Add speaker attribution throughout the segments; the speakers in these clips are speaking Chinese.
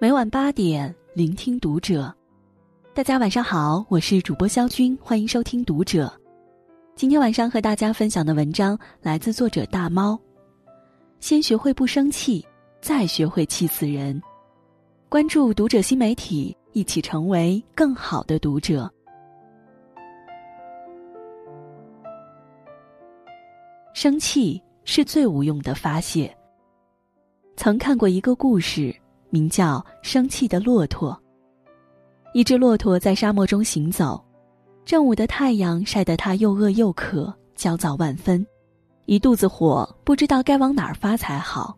Speaker 1: 每晚八点，聆听读者。大家晚上好，我是主播肖军，欢迎收听读者。今天晚上和大家分享的文章来自作者大猫。先学会不生气，再学会气死人。关注读者新媒体，一起成为更好的读者。生气是最无用的发泄。曾看过一个故事。名叫生气的骆驼。一只骆驼在沙漠中行走，正午的太阳晒得它又饿又渴，焦躁万分，一肚子火，不知道该往哪儿发才好。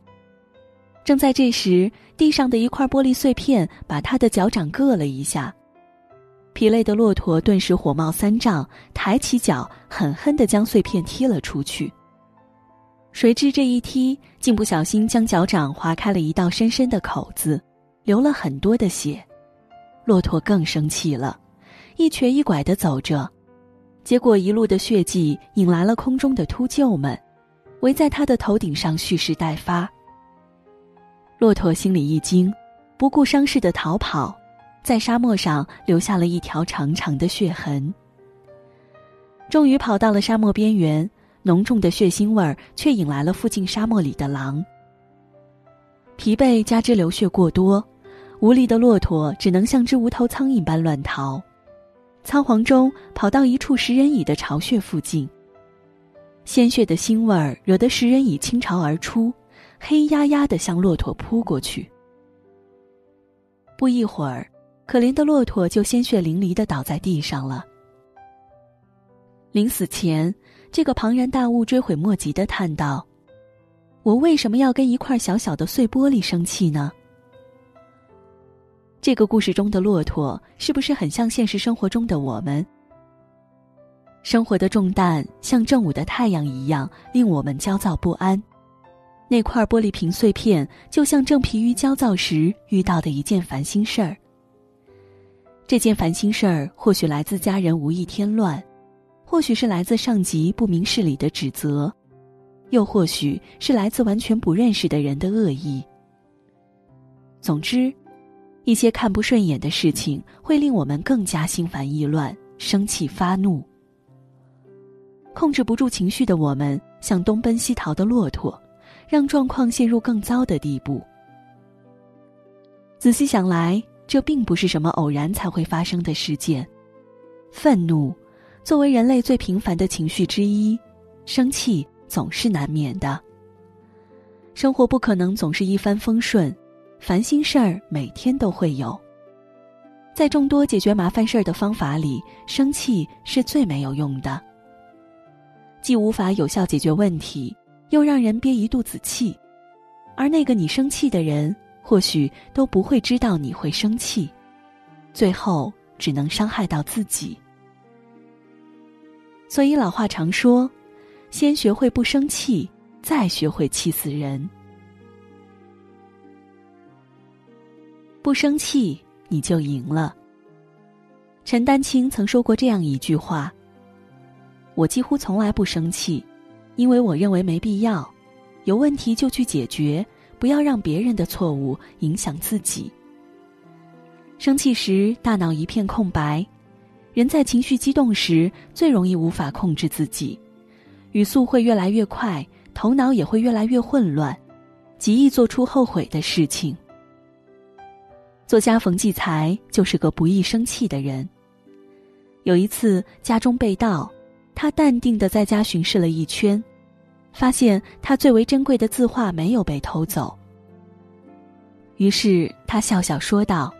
Speaker 1: 正在这时，地上的一块玻璃碎片把他的脚掌硌了一下，疲累的骆驼顿时火冒三丈，抬起脚狠狠地将碎片踢了出去。谁知这一踢，竟不小心将脚掌划开了一道深深的口子，流了很多的血。骆驼更生气了，一瘸一拐的走着，结果一路的血迹引来了空中的秃鹫们，围在他的头顶上蓄势待发。骆驼心里一惊，不顾伤势的逃跑，在沙漠上留下了一条长长的血痕。终于跑到了沙漠边缘。浓重的血腥味儿却引来了附近沙漠里的狼。疲惫加之流血过多，无力的骆驼只能像只无头苍蝇般乱逃，仓皇中跑到一处食人蚁的巢穴附近。鲜血的腥味儿惹得食人蚁倾巢而出，黑压压的向骆驼扑过去。不一会儿，可怜的骆驼就鲜血淋漓的倒在地上了。临死前。这个庞然大物追悔莫及的叹道：“我为什么要跟一块小小的碎玻璃生气呢？”这个故事中的骆驼是不是很像现实生活中的我们？生活的重担像正午的太阳一样，令我们焦躁不安。那块玻璃瓶碎片就像正疲于焦躁时遇到的一件烦心事儿。这件烦心事儿或许来自家人无意添乱。或许是来自上级不明事理的指责，又或许是来自完全不认识的人的恶意。总之，一些看不顺眼的事情会令我们更加心烦意乱、生气发怒。控制不住情绪的我们，像东奔西逃的骆驼，让状况陷入更糟的地步。仔细想来，这并不是什么偶然才会发生的事件，愤怒。作为人类最平凡的情绪之一，生气总是难免的。生活不可能总是一帆风顺，烦心事儿每天都会有。在众多解决麻烦事儿的方法里，生气是最没有用的。既无法有效解决问题，又让人憋一肚子气，而那个你生气的人，或许都不会知道你会生气，最后只能伤害到自己。所以老话常说：“先学会不生气，再学会气死人。不生气，你就赢了。”陈丹青曾说过这样一句话：“我几乎从来不生气，因为我认为没必要。有问题就去解决，不要让别人的错误影响自己。生气时，大脑一片空白。”人在情绪激动时，最容易无法控制自己，语速会越来越快，头脑也会越来越混乱，极易做出后悔的事情。作家冯骥才就是个不易生气的人。有一次家中被盗，他淡定的在家巡视了一圈，发现他最为珍贵的字画没有被偷走。于是他笑笑说道：“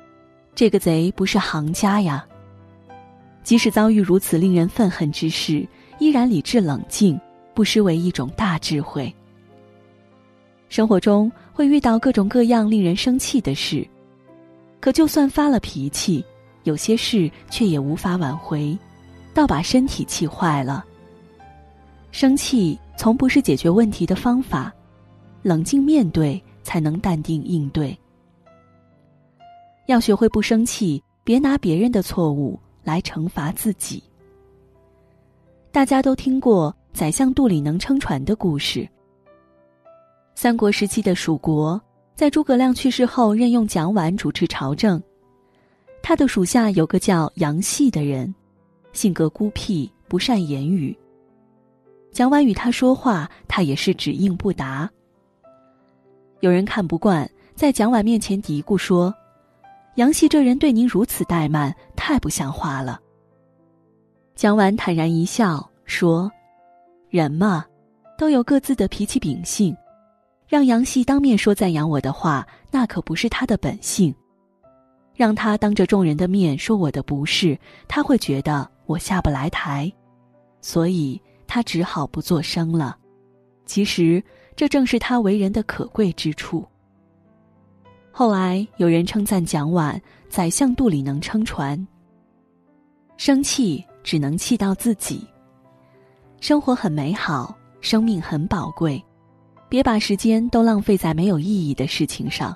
Speaker 1: 这个贼不是行家呀。”即使遭遇如此令人愤恨之事，依然理智冷静，不失为一种大智慧。生活中会遇到各种各样令人生气的事，可就算发了脾气，有些事却也无法挽回，倒把身体气坏了。生气从不是解决问题的方法，冷静面对才能淡定应对。要学会不生气，别拿别人的错误。来惩罚自己。大家都听过宰相肚里能撑船的故事。三国时期的蜀国，在诸葛亮去世后，任用蒋琬主持朝政。他的属下有个叫杨戏的人，性格孤僻，不善言语。蒋琬与他说话，他也是只应不答。有人看不惯，在蒋琬面前嘀咕说：“杨戏这人对您如此怠慢，太不像话了。”蒋琬坦然一笑说：“人嘛，都有各自的脾气秉性，让杨戏当面说赞扬我的话，那可不是他的本性。让他当着众人的面说我的不是，他会觉得我下不来台，所以。”他只好不作声了。其实，这正是他为人的可贵之处。后来有人称赞蒋琬：“宰相肚里能撑船。”生气只能气到自己。生活很美好，生命很宝贵，别把时间都浪费在没有意义的事情上。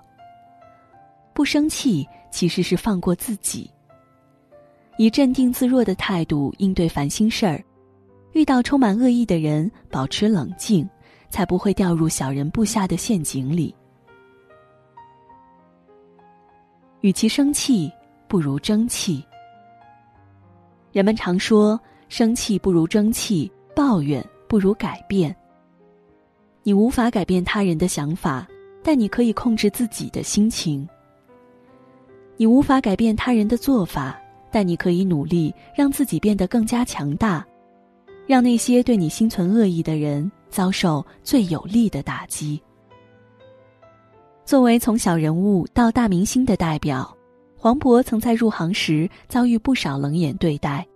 Speaker 1: 不生气其实是放过自己，以镇定自若的态度应对烦心事儿。遇到充满恶意的人，保持冷静，才不会掉入小人布下的陷阱里。与其生气，不如争气。人们常说，生气不如争气，抱怨不如改变。你无法改变他人的想法，但你可以控制自己的心情。你无法改变他人的做法，但你可以努力让自己变得更加强大。让那些对你心存恶意的人遭受最有力的打击。作为从小人物到大明星的代表，黄渤曾在入行时遭遇不少冷眼对待，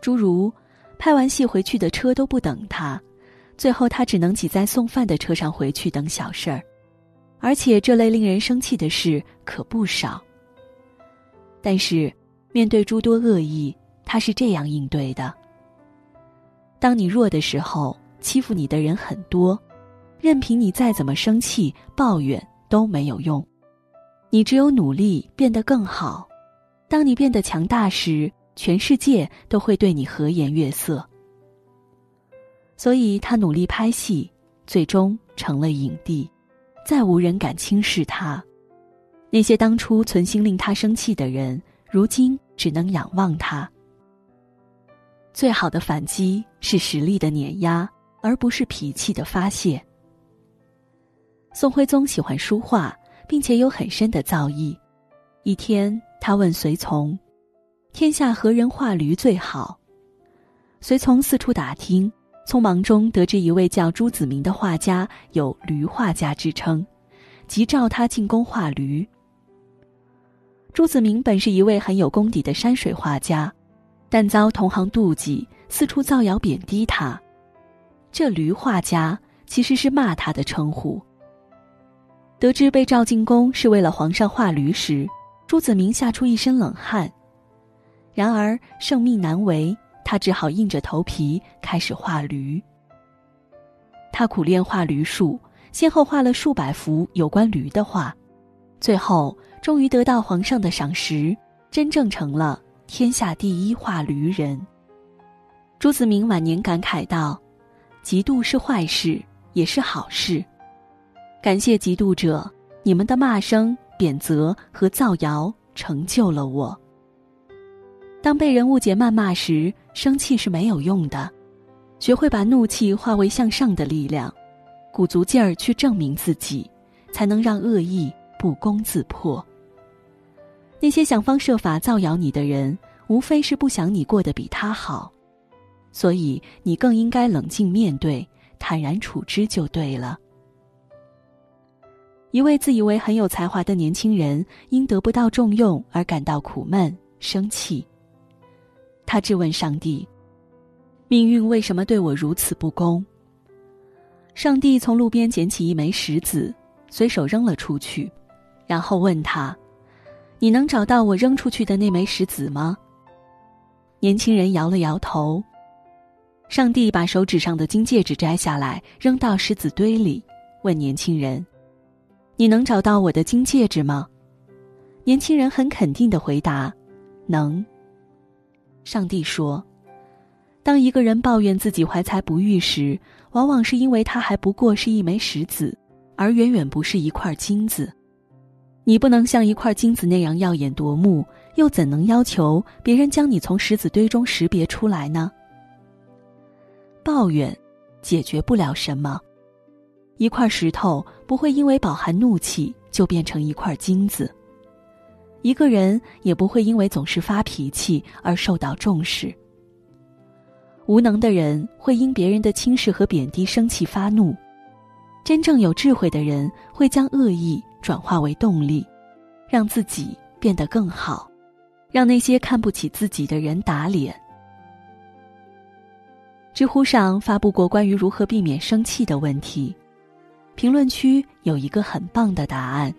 Speaker 1: 诸如拍完戏回去的车都不等他，最后他只能挤在送饭的车上回去等小事儿，而且这类令人生气的事可不少。但是，面对诸多恶意，他是这样应对的。当你弱的时候，欺负你的人很多，任凭你再怎么生气、抱怨都没有用，你只有努力变得更好。当你变得强大时，全世界都会对你和颜悦色。所以他努力拍戏，最终成了影帝，再无人敢轻视他。那些当初存心令他生气的人，如今只能仰望他。最好的反击是实力的碾压，而不是脾气的发泄。宋徽宗喜欢书画，并且有很深的造诣。一天，他问随从：“天下何人画驴最好？”随从四处打听，匆忙中得知一位叫朱子明的画家有“驴画家”之称，即召他进宫画驴。朱子明本是一位很有功底的山水画家。但遭同行妒忌，四处造谣贬低他。这驴画家其实是骂他的称呼。得知被召进宫是为了皇上画驴时，朱子明吓出一身冷汗。然而圣命难违，他只好硬着头皮开始画驴。他苦练画驴术，先后画了数百幅有关驴的画，最后终于得到皇上的赏识，真正成了。天下第一画驴人。朱子明晚年感慨道：“嫉妒是坏事，也是好事。感谢嫉妒者，你们的骂声、贬责和造谣成就了我。当被人误解、谩骂时，生气是没有用的，学会把怒气化为向上的力量，鼓足劲儿去证明自己，才能让恶意不攻自破。”那些想方设法造谣你的人，无非是不想你过得比他好，所以你更应该冷静面对，坦然处之就对了。一位自以为很有才华的年轻人，因得不到重用而感到苦闷、生气。他质问上帝：“命运为什么对我如此不公？”上帝从路边捡起一枚石子，随手扔了出去，然后问他。你能找到我扔出去的那枚石子吗？年轻人摇了摇头。上帝把手指上的金戒指摘下来，扔到石子堆里，问年轻人：“你能找到我的金戒指吗？”年轻人很肯定的回答：“能。”上帝说：“当一个人抱怨自己怀才不遇时，往往是因为他还不过是一枚石子，而远远不是一块金子。你不能像一块金子那样耀眼夺目，又怎能要求别人将你从石子堆中识别出来呢？抱怨解决不了什么。一块石头不会因为饱含怒气就变成一块金子。一个人也不会因为总是发脾气而受到重视。无能的人会因别人的轻视和贬低生气发怒，真正有智慧的人会将恶意转化为动力，让自己变得更好，让那些看不起自己的人打脸。知乎上发布过关于如何避免生气的问题。评论区有一个很棒的答案：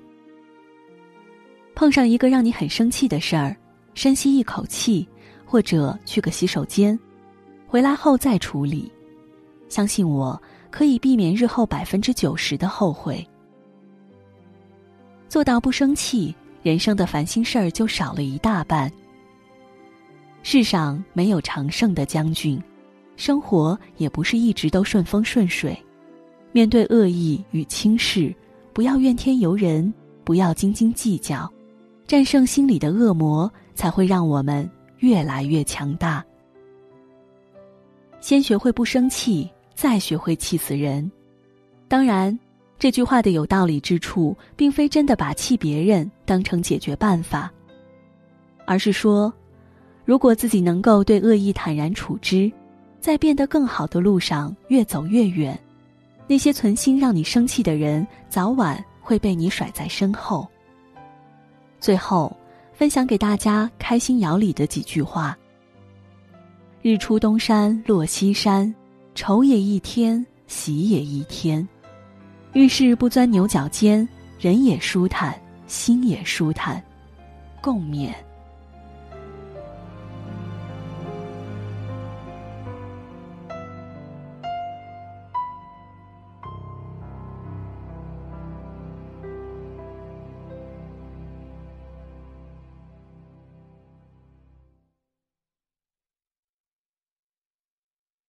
Speaker 1: 碰上一个让你很生气的事儿，深吸一口气，或者去个洗手间，回来后再处理。相信我，可以避免日后百分之九十的后悔。做到不生气，人生的烦心事儿就少了一大半。世上没有常胜的将军，生活也不是一直都顺风顺水。面对恶意与轻视，不要怨天尤人，不要斤斤计较，战胜心里的恶魔，才会让我们越来越强大。先学会不生气，再学会气死人。当然，这句话的有道理之处，并非真的把气别人当成解决办法，而是说，如果自己能够对恶意坦然处之，在变得更好的路上越走越远。那些存心让你生气的人，早晚会被你甩在身后。最后，分享给大家开心摇里的几句话：日出东山落西山，愁也一天，喜也一天。遇事不钻牛角尖，人也舒坦，心也舒坦，共勉。